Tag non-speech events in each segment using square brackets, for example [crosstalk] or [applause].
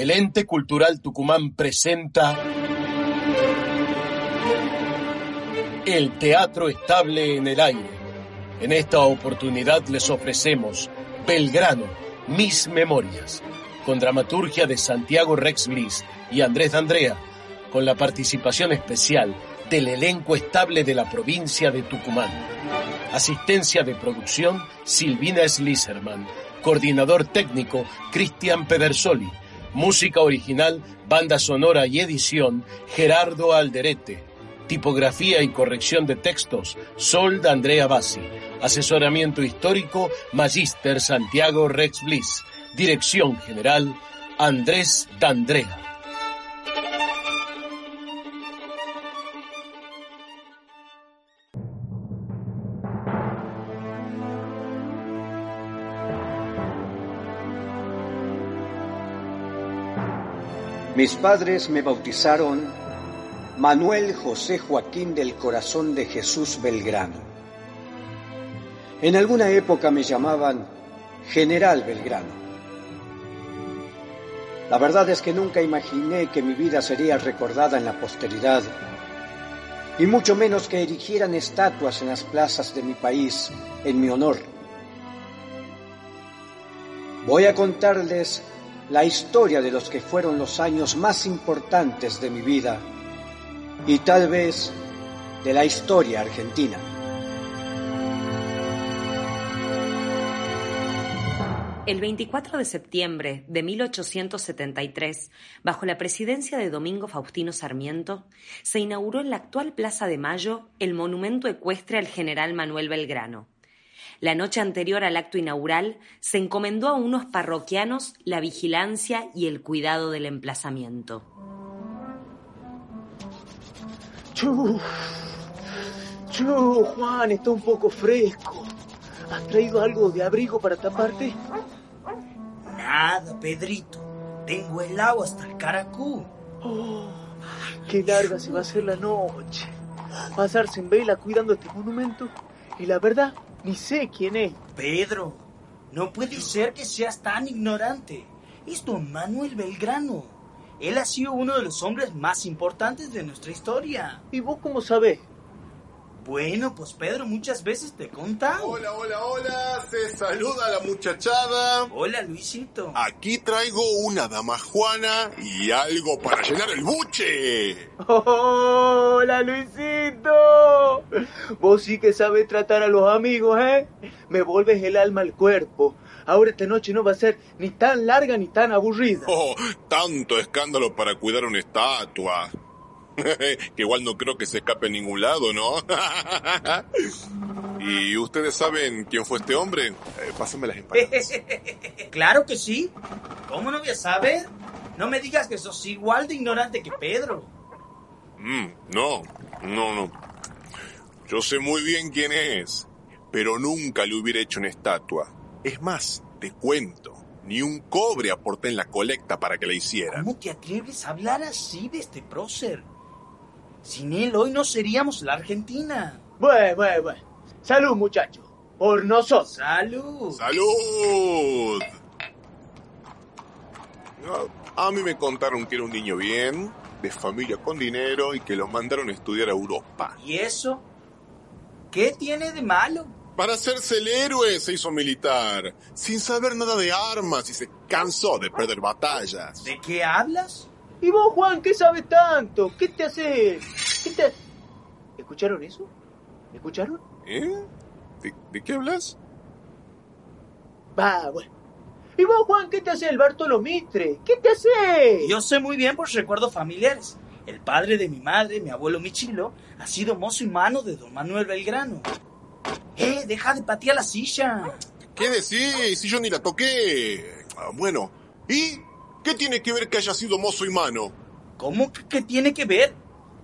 el ente cultural Tucumán presenta el Teatro Estable en el Aire. En esta oportunidad les ofrecemos Belgrano, Mis Memorias, con dramaturgia de Santiago Rex Bliss y Andrés D'Andrea, con la participación especial del elenco estable de la provincia de Tucumán. Asistencia de producción Silvina Slisserman. Coordinador técnico Cristian Pedersoli. Música original, banda sonora y edición Gerardo Alderete. Tipografía y corrección de textos Sol de Andrea Bassi. Asesoramiento histórico Magister Santiago Rex Bliss. Dirección general Andrés D'Andrea. Mis padres me bautizaron Manuel José Joaquín del Corazón de Jesús Belgrano. En alguna época me llamaban General Belgrano. La verdad es que nunca imaginé que mi vida sería recordada en la posteridad, y mucho menos que erigieran estatuas en las plazas de mi país en mi honor. Voy a contarles la historia de los que fueron los años más importantes de mi vida y tal vez de la historia argentina. El 24 de septiembre de 1873, bajo la presidencia de Domingo Faustino Sarmiento, se inauguró en la actual Plaza de Mayo el monumento ecuestre al general Manuel Belgrano. La noche anterior al acto inaugural se encomendó a unos parroquianos la vigilancia y el cuidado del emplazamiento. Chu, chu, Juan, está un poco fresco. ¿Has traído algo de abrigo para taparte? Nada, Pedrito. Tengo el agua hasta el caracú. Oh, qué larga se va a hacer la noche. Pasarse en vela cuidando este monumento. Y la verdad, ni sé quién es. Pedro, no puede ser que seas tan ignorante. Es don Manuel Belgrano. Él ha sido uno de los hombres más importantes de nuestra historia. ¿Y vos cómo sabés? Bueno, pues Pedro muchas veces te he contado. Hola, hola, hola. Se saluda a la muchachada. Hola, Luisito. Aquí traigo una dama juana y algo para llenar el buche. [laughs] Hola, Luisito. Vos sí que sabes tratar a los amigos, ¿eh? Me vuelves el alma al cuerpo. Ahora esta noche no va a ser ni tan larga ni tan aburrida. Oh, tanto escándalo para cuidar una estatua. [laughs] que igual no creo que se escape a ningún lado, ¿no? [laughs] ¿Y ustedes saben quién fue este hombre? Eh, pásame las empanadas. [laughs] claro que sí. ¿Cómo no voy a saber? No me digas que sos igual de ignorante que Pedro. Mm, no, no, no. Yo sé muy bien quién es, pero nunca le hubiera hecho una estatua. Es más, te cuento, ni un cobre aporté en la colecta para que la hicieran. ¿Cómo te atreves a hablar así de este prócer? Sin él hoy no seríamos la Argentina. Bueno, bueno, bueno. Salud, muchachos. Por nosotros. Salud. ¡Salud! A a mí me contaron que era un niño bien, de familia con dinero y que lo mandaron a estudiar a Europa. ¿Y eso? ¿Qué tiene de malo? Para hacerse el héroe se hizo militar, sin saber nada de armas y se cansó de perder batallas. ¿De qué hablas? ¿Y vos, Juan, qué sabes tanto? ¿Qué te haces? ¿Qué te... ¿Escucharon eso? ¿Escucharon? ¿Eh? ¿De, de qué hablas? Va, bueno. ¿Y vos, Juan, qué te hace el Bartolomitre? ¿Qué te hace? Yo sé muy bien por recuerdos familiares. El padre de mi madre, mi abuelo Michilo, ha sido mozo y mano de don Manuel Belgrano. ¡Eh, deja de patear la silla! ¿Qué decís? Si yo ni la toqué. Ah, bueno, ¿y qué tiene que ver que haya sido mozo y mano? ¿Cómo que, que tiene que ver?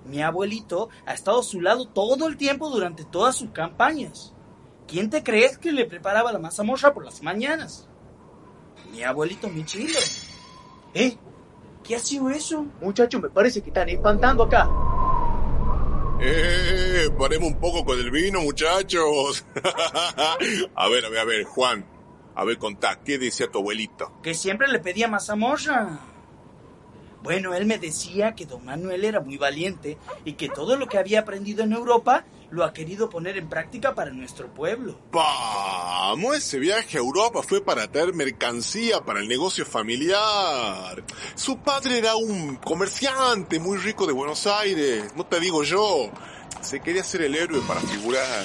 Mi abuelito ha estado a su lado todo el tiempo durante todas sus campañas. ¿Quién te crees que le preparaba la mazamorra por las mañanas? Mi abuelito Michilo. ¿Eh? ¿Qué ha sido eso? Muchachos, me parece que están espantando acá. Eh, paremos un poco con el vino, muchachos. [laughs] a ver, a ver, a ver, Juan. A ver, contá, ¿qué decía tu abuelito? Que siempre le pedía mazamorra. Bueno, él me decía que don Manuel era muy valiente y que todo lo que había aprendido en Europa lo ha querido poner en práctica para nuestro pueblo. Vamos, ese viaje a Europa fue para traer mercancía para el negocio familiar. Su padre era un comerciante muy rico de Buenos Aires, no te digo yo. Se quería ser el héroe para figurar.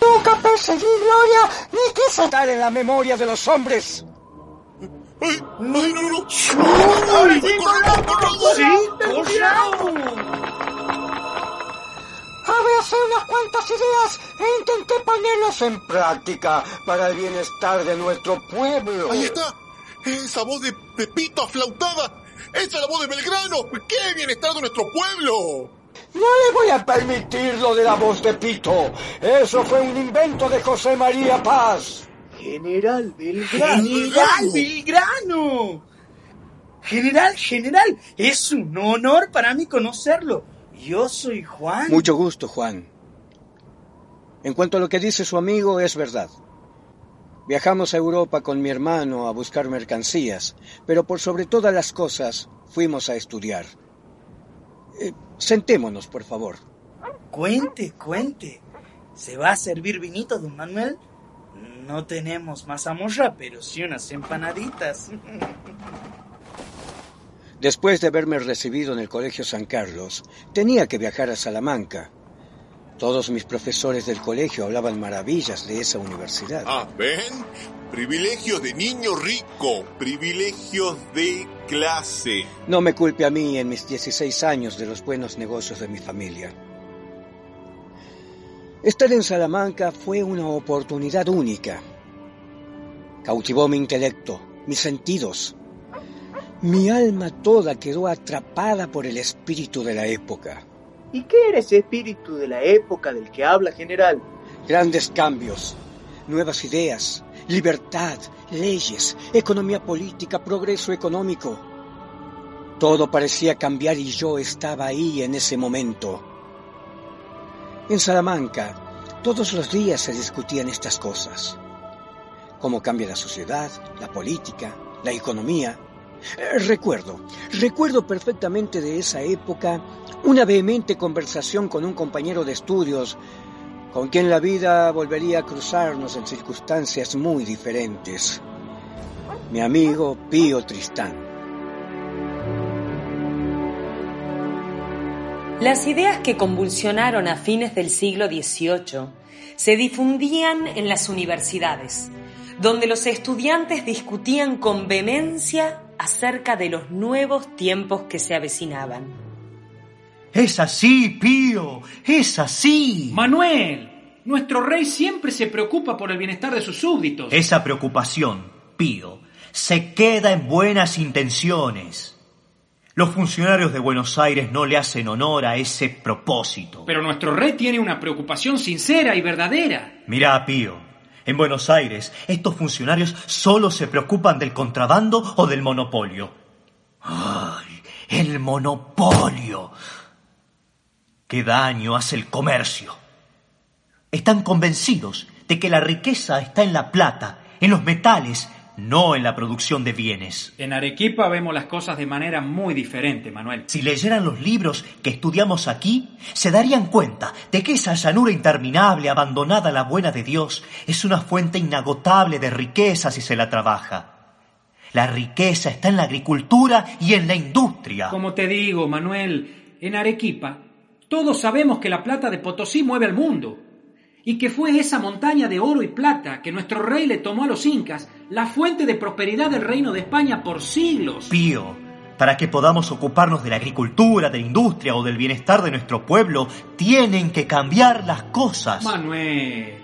Nunca perseguí gloria ni quise estar en la memoria de los hombres. ¡Ay, ay, no, no! ¡Ay, ¡Corre, corre, corre! ¡Sí, corra! Abracé unas cuantas ideas e intenté ponerlas en práctica para el bienestar de nuestro pueblo. Ahí está. Esa voz de Pepito aflautada. Esa es la voz de Belgrano. ¡Qué bienestar de nuestro pueblo! No le voy a permitir lo de la voz de Pito. Eso fue un invento de José María Paz. General Belgrano. ¡General Belgrano! General, general, es un honor para mí conocerlo. Yo soy Juan. Mucho gusto, Juan. En cuanto a lo que dice su amigo, es verdad. Viajamos a Europa con mi hermano a buscar mercancías, pero por sobre todas las cosas fuimos a estudiar. Eh, sentémonos, por favor. Cuente, cuente. ¿Se va a servir vinito, don Manuel? No tenemos mazamorra, pero sí unas empanaditas. [laughs] Después de haberme recibido en el Colegio San Carlos, tenía que viajar a Salamanca. Todos mis profesores del colegio hablaban maravillas de esa universidad. Ah, ¿ven? Privilegios de niño rico. Privilegios de clase. No me culpe a mí en mis 16 años de los buenos negocios de mi familia. Estar en Salamanca fue una oportunidad única. Cautivó mi intelecto, mis sentidos. Mi alma toda quedó atrapada por el espíritu de la época. ¿Y qué era ese espíritu de la época del que habla, general? Grandes cambios, nuevas ideas, libertad, leyes, economía política, progreso económico. Todo parecía cambiar y yo estaba ahí en ese momento. En Salamanca, todos los días se discutían estas cosas. Cómo cambia la sociedad, la política, la economía. Eh, Recuerdo, recuerdo perfectamente de esa época una vehemente conversación con un compañero de estudios con quien la vida volvería a cruzarnos en circunstancias muy diferentes. Mi amigo Pío Tristán. Las ideas que convulsionaron a fines del siglo XVIII se difundían en las universidades, donde los estudiantes discutían con vehemencia acerca de los nuevos tiempos que se avecinaban. Es así, Pío, es así. Manuel, nuestro rey siempre se preocupa por el bienestar de sus súbditos. Esa preocupación, Pío, se queda en buenas intenciones. Los funcionarios de Buenos Aires no le hacen honor a ese propósito. Pero nuestro rey tiene una preocupación sincera y verdadera. Mira, Pío, en Buenos Aires estos funcionarios solo se preocupan del contrabando o del monopolio. ¡Ay, el monopolio! ¿Qué daño hace el comercio? Están convencidos de que la riqueza está en la plata, en los metales, no en la producción de bienes. En Arequipa vemos las cosas de manera muy diferente, Manuel. Si leyeran los libros que estudiamos aquí, se darían cuenta de que esa llanura interminable, abandonada a la buena de Dios, es una fuente inagotable de riqueza si se la trabaja. La riqueza está en la agricultura y en la industria. Como te digo, Manuel, en Arequipa todos sabemos que la plata de Potosí mueve al mundo y que fue esa montaña de oro y plata que nuestro rey le tomó a los incas la fuente de prosperidad del reino de España por siglos. Pío, para que podamos ocuparnos de la agricultura, de la industria o del bienestar de nuestro pueblo, tienen que cambiar las cosas. Manuel,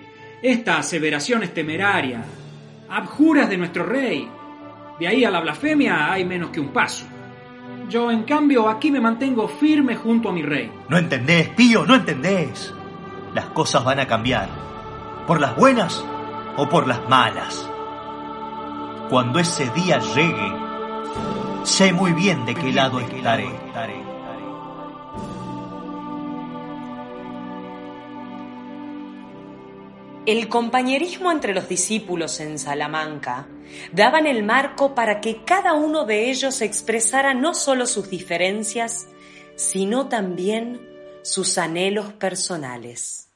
esta aseveración es temeraria. Abjuras de nuestro rey. De ahí a la blasfemia hay menos que un paso. Yo, en cambio, aquí me mantengo firme junto a mi rey. No entendés, Pío, no entendés. Las cosas van a cambiar. ¿Por las buenas o por las malas? Cuando ese día llegue, sé muy bien de qué lado estaré. El compañerismo entre los discípulos en Salamanca daban el marco para que cada uno de ellos expresara no solo sus diferencias, sino también sus anhelos personales.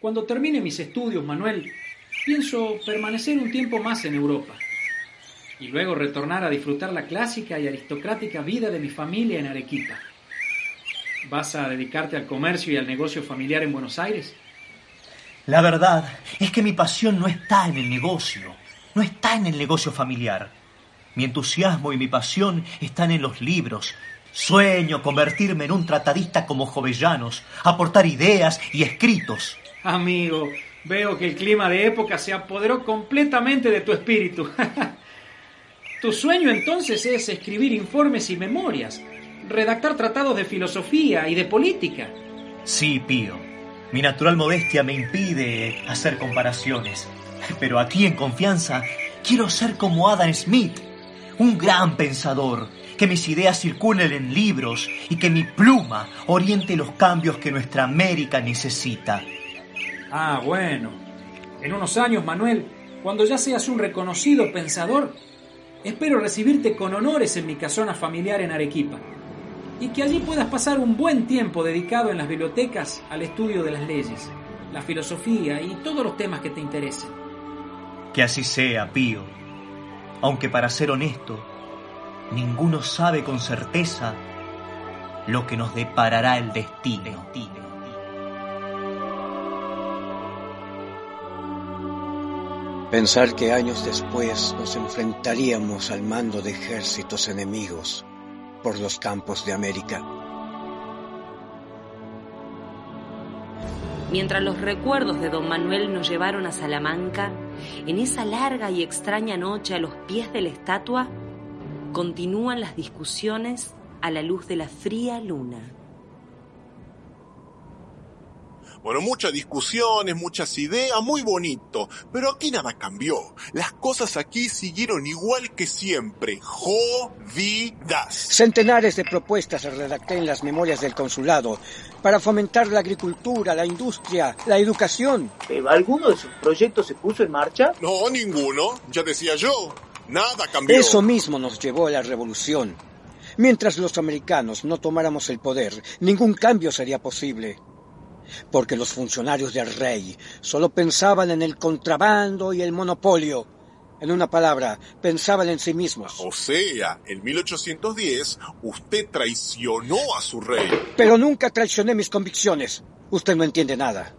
Cuando termine mis estudios, Manuel, pienso permanecer un tiempo más en Europa y luego retornar a disfrutar la clásica y aristocrática vida de mi familia en Arequipa. ¿Vas a dedicarte al comercio y al negocio familiar en Buenos Aires? La verdad es que mi pasión no está en el negocio, no está en el negocio familiar. Mi entusiasmo y mi pasión están en los libros. Sueño convertirme en un tratadista como Jovellanos, aportar ideas y escritos. Amigo, veo que el clima de época se apoderó completamente de tu espíritu. [laughs] tu sueño entonces es escribir informes y memorias, redactar tratados de filosofía y de política. Sí, Pío. Mi natural modestia me impide hacer comparaciones. Pero aquí en confianza quiero ser como Adam Smith, un gran pensador, que mis ideas circulen en libros y que mi pluma oriente los cambios que nuestra América necesita. Ah, bueno. En unos años, Manuel, cuando ya seas un reconocido pensador, espero recibirte con honores en mi casona familiar en Arequipa y que allí puedas pasar un buen tiempo dedicado en las bibliotecas al estudio de las leyes, la filosofía y todos los temas que te interesen. Que así sea, Pío. Aunque para ser honesto, ninguno sabe con certeza lo que nos deparará el destino. Pensar que años después nos enfrentaríamos al mando de ejércitos enemigos por los campos de América. Mientras los recuerdos de don Manuel nos llevaron a Salamanca, en esa larga y extraña noche a los pies de la estatua, continúan las discusiones a la luz de la fría luna. Bueno, muchas discusiones, muchas ideas, muy bonito. Pero aquí nada cambió. Las cosas aquí siguieron igual que siempre. Jodidas. Centenares de propuestas redacté en las memorias del consulado para fomentar la agricultura, la industria, la educación. ¿Pero alguno de sus proyectos se puso en marcha? No, ninguno. Ya decía yo. Nada cambió. Eso mismo nos llevó a la revolución. Mientras los americanos no tomáramos el poder, ningún cambio sería posible porque los funcionarios del rey solo pensaban en el contrabando y el monopolio. En una palabra, pensaban en sí mismos. O sea, en 1810 usted traicionó a su rey. Pero nunca traicioné mis convicciones. Usted no entiende nada.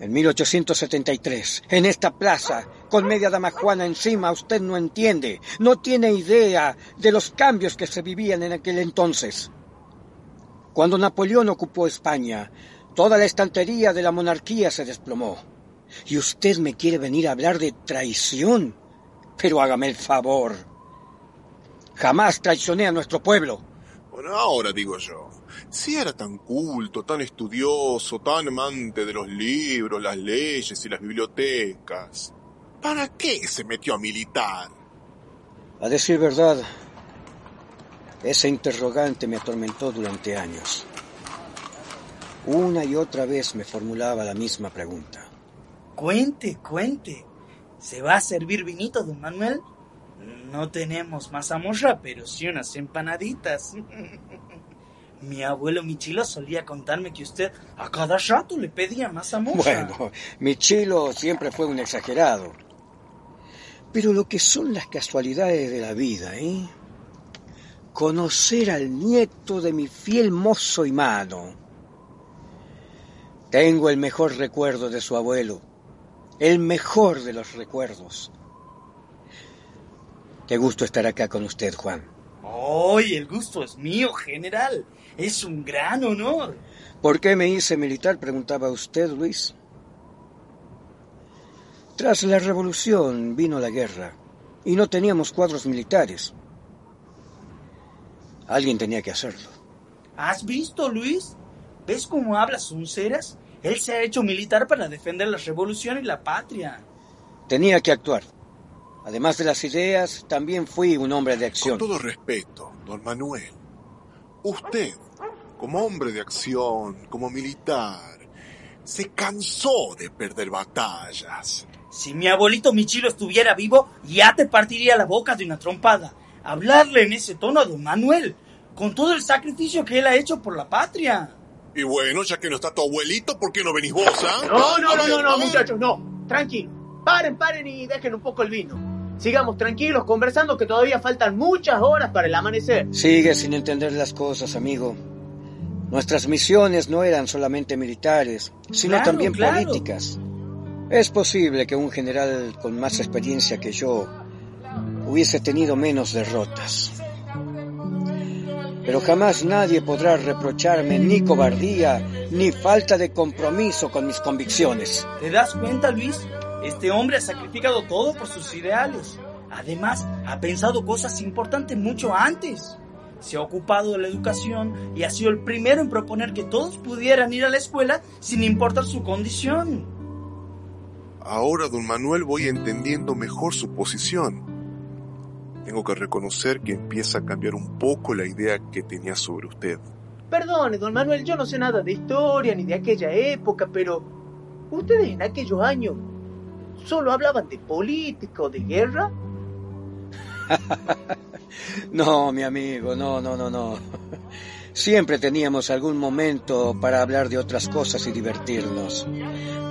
En 1873, en esta plaza, con media dama Juana encima, usted no entiende, no tiene idea de los cambios que se vivían en aquel entonces. Cuando Napoleón ocupó España, toda la estantería de la monarquía se desplomó. Y usted me quiere venir a hablar de traición. Pero hágame el favor. Jamás traicioné a nuestro pueblo. Bueno, ahora digo yo, si era tan culto, tan estudioso, tan amante de los libros, las leyes y las bibliotecas, ¿para qué se metió a militar? A decir verdad, ese interrogante me atormentó durante años. Una y otra vez me formulaba la misma pregunta. Cuente, cuente. ¿Se va a servir vinito, don Manuel? No tenemos mazamorra, pero sí unas empanaditas. [laughs] Mi abuelo Michilo solía contarme que usted a cada rato le pedía mazamorra. Bueno, Michilo siempre fue un exagerado. Pero lo que son las casualidades de la vida, ¿eh? conocer al nieto de mi fiel mozo y mano. Tengo el mejor recuerdo de su abuelo, el mejor de los recuerdos. Qué gusto estar acá con usted, Juan. ¡Ay, el gusto es mío, general! Es un gran honor. ¿Por qué me hice militar? preguntaba usted, Luis. Tras la revolución vino la guerra y no teníamos cuadros militares. Alguien tenía que hacerlo. ¿Has visto, Luis? ¿Ves cómo habla Sunceras? Él se ha hecho militar para defender la revolución y la patria. Tenía que actuar. Además de las ideas, también fui un hombre de acción. Con todo respeto, don Manuel, usted, como hombre de acción, como militar, se cansó de perder batallas. Si mi abuelito Michilo estuviera vivo, ya te partiría la boca de una trompada. Hablarle en ese tono a don Manuel, con todo el sacrificio que él ha hecho por la patria. Y bueno, ya que no está tu abuelito, ¿por qué no venís vos, ah? No, no, no, no, no, muchachos, no. Tranquilo. Paren, paren y dejen un poco el vino. Sigamos tranquilos conversando que todavía faltan muchas horas para el amanecer. Sigue sin entender las cosas, amigo. Nuestras misiones no eran solamente militares, sino Claro, también claro. políticas. Es posible que un general con más experiencia que yo hubiese tenido menos derrotas. Pero jamás nadie podrá reprocharme ni cobardía ni falta de compromiso con mis convicciones. ¿Te das cuenta, Luis? Este hombre ha sacrificado todo por sus ideales. Además, ha pensado cosas importantes mucho antes. Se ha ocupado de la educación y ha sido el primero en proponer que todos pudieran ir a la escuela sin importar su condición. Ahora, don Manuel, voy entendiendo mejor su posición. Tengo que reconocer que empieza a cambiar un poco la idea que tenía sobre usted. Perdone, don Manuel, yo no sé nada de historia ni de aquella época, pero ustedes en aquellos años solo hablaban de política o de guerra. [laughs] No, mi amigo, no, no, no, no. Siempre teníamos algún momento para hablar de otras cosas y divertirnos.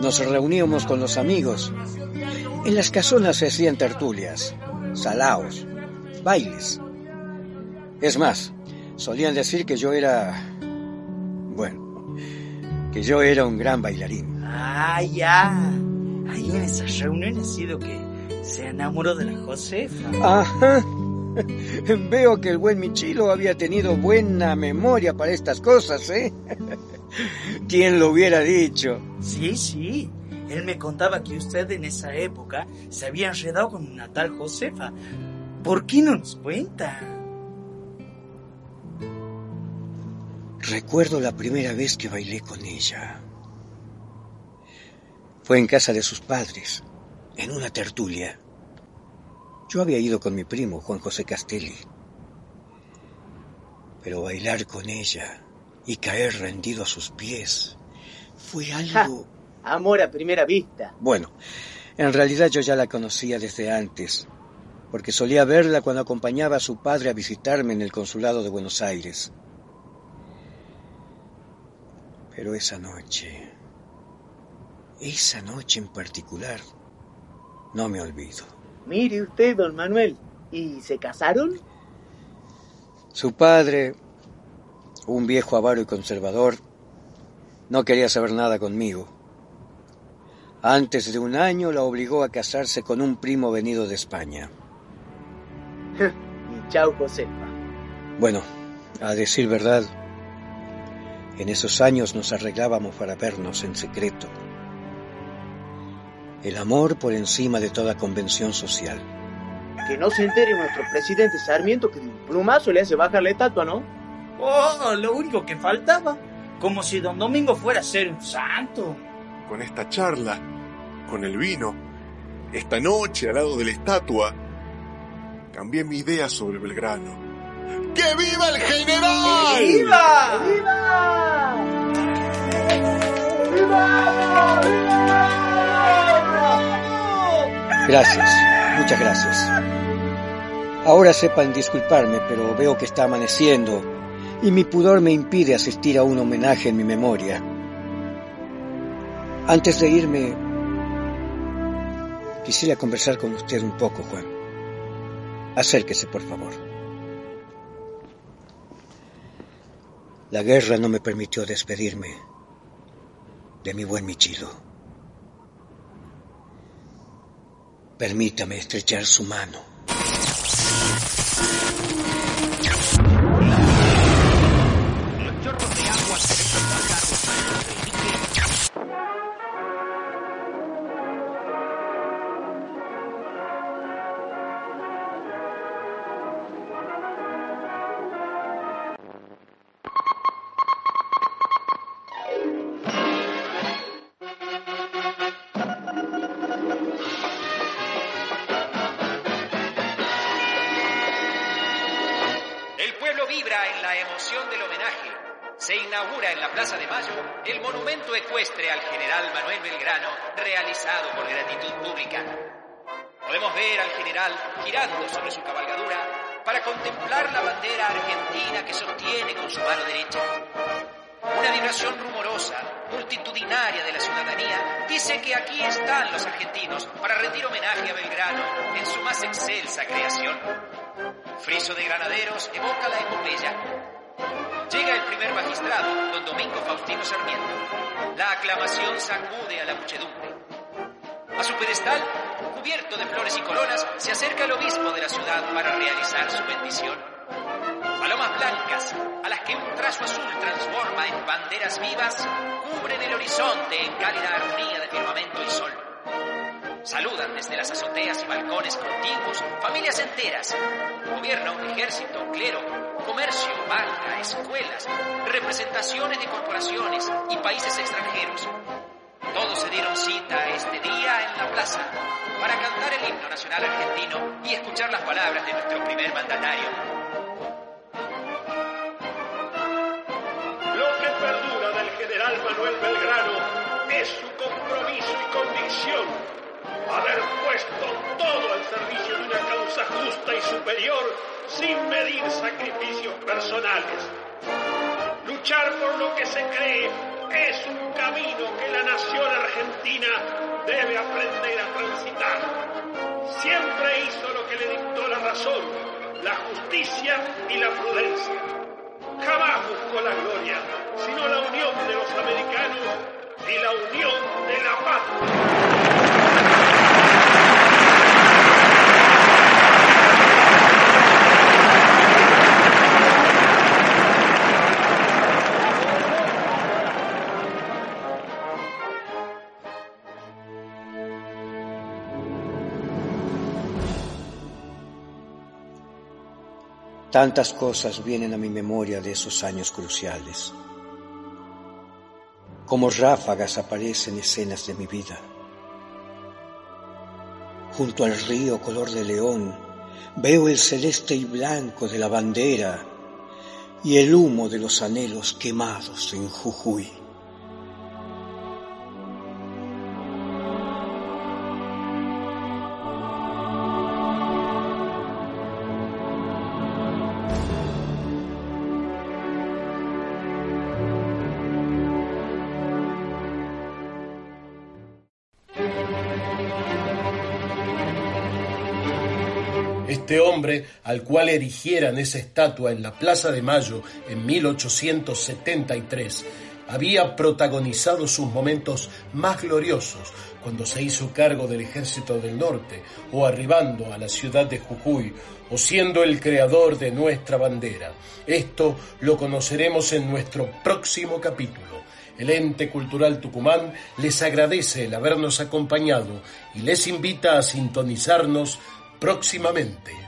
Nos reuníamos con los amigos. En las casonas se hacían tertulias, salaos, bailes. Es más, solían decir que yo era... Bueno, que yo era un gran bailarín. Ah, ya. Ahí en esas reuniones ha sido que se enamoró de la Josefa. Ajá. [laughs] Veo que el buen Michilo había tenido buena memoria para estas cosas, ¿eh? [laughs] ¿Quién lo hubiera dicho? Sí, sí. Él me contaba que usted en esa época se había enredado con una tal Josefa. ¿Por qué no nos cuenta? Recuerdo la primera vez que bailé con ella. Fue en casa de sus padres, en una tertulia. Yo había ido con mi primo, Juan José Castelli. Pero bailar con ella y caer rendido a sus pies fue algo... Amor a primera vista. Bueno, en realidad yo ya la conocía desde antes, porque solía verla cuando acompañaba a su padre a visitarme en el consulado de Buenos Aires. Pero esa noche, esa noche en particular, no me olvido. Mire usted, don Manuel. ¿Y se casaron? Su padre, un viejo avaro y conservador, no quería saber nada conmigo. Antes de un año la obligó a casarse con un primo venido de España. [laughs] y chao, Josefa. Bueno, a decir verdad, en esos años nos arreglábamos para vernos en secreto. El amor por encima de toda convención social. Que no se entere nuestro presidente Sarmiento que de un plumazo le hace bajar la estatua, ¿no? Oh, lo único que faltaba. Como si don Domingo fuera a ser un santo. Con esta charla, con el vino, esta noche al lado de la estatua, cambié mi idea sobre Belgrano. ¡Que viva el general! ¡Viva! ¡Viva! ¡Viva! ¡Viva! Gracias, muchas gracias. Ahora sepan disculparme, pero veo que está amaneciendo y mi pudor me impide asistir a un homenaje en mi memoria. Antes de irme, quisiera conversar con usted un poco, Juan. Acérquese, por favor. La guerra no me permitió despedirme de mi buen Michilo. Permítame estrechar su mano. Vibra en la emoción del homenaje. se inaugura en la Plaza de Mayo el monumento ecuestre al general Manuel Belgrano, realizado por gratitud pública. Podemos ver al general girando sobre su cabalgadura para contemplar la bandera argentina que sostiene con su mano derecha. Una vibración rumorosa, multitudinaria de la ciudadanía dice que aquí están los argentinos para rendir homenaje a Belgrano en su más excelsa creación. Friso de granaderos evoca la epopeya Llega el primer magistrado, don Domingo Faustino Sarmiento. La aclamación sacude a la muchedumbre. A su pedestal, cubierto de flores y coronas, se acerca el obispo de la ciudad para realizar su bendición. Palomas blancas, a las que un trazo azul transforma en banderas vivas, cubren el horizonte en cálida armonía de firmamento y sol. Saludan desde las azoteas y balcones contiguos familias enteras, gobierno, ejército, clero, comercio, banca, escuelas, representaciones de corporaciones y países extranjeros. Todos se dieron cita este día en la plaza para cantar el himno nacional argentino y escuchar las palabras de nuestro primer mandatario. Lo que perdura del general Manuel Belgrano es su compromiso y convicción haber puesto todo al servicio de una causa justa y superior sin medir sacrificios personales. Luchar por lo que se cree es un camino que la nación argentina debe aprender a transitar. Siempre hizo lo que le dictó la razón, la justicia y la prudencia. Jamás buscó la gloria, sino la unión de los americanos y la unión de la patria. Tantas cosas vienen a mi memoria de esos años cruciales. Como ráfagas aparecen escenas de mi vida. Junto al río color de león veo el celeste y blanco de la bandera y el humo de los anhelos quemados en Jujuy. Este hombre, al cual erigieran esa estatua en la Plaza de Mayo en 1873, había protagonizado sus momentos más gloriosos cuando se hizo cargo del ejército del norte, o arribando a la ciudad de Jujuy, o siendo el creador de nuestra bandera. Esto lo conoceremos en nuestro próximo capítulo. El ente cultural Tucumán les agradece el habernos acompañado y les invita a sintonizarnos próximamente.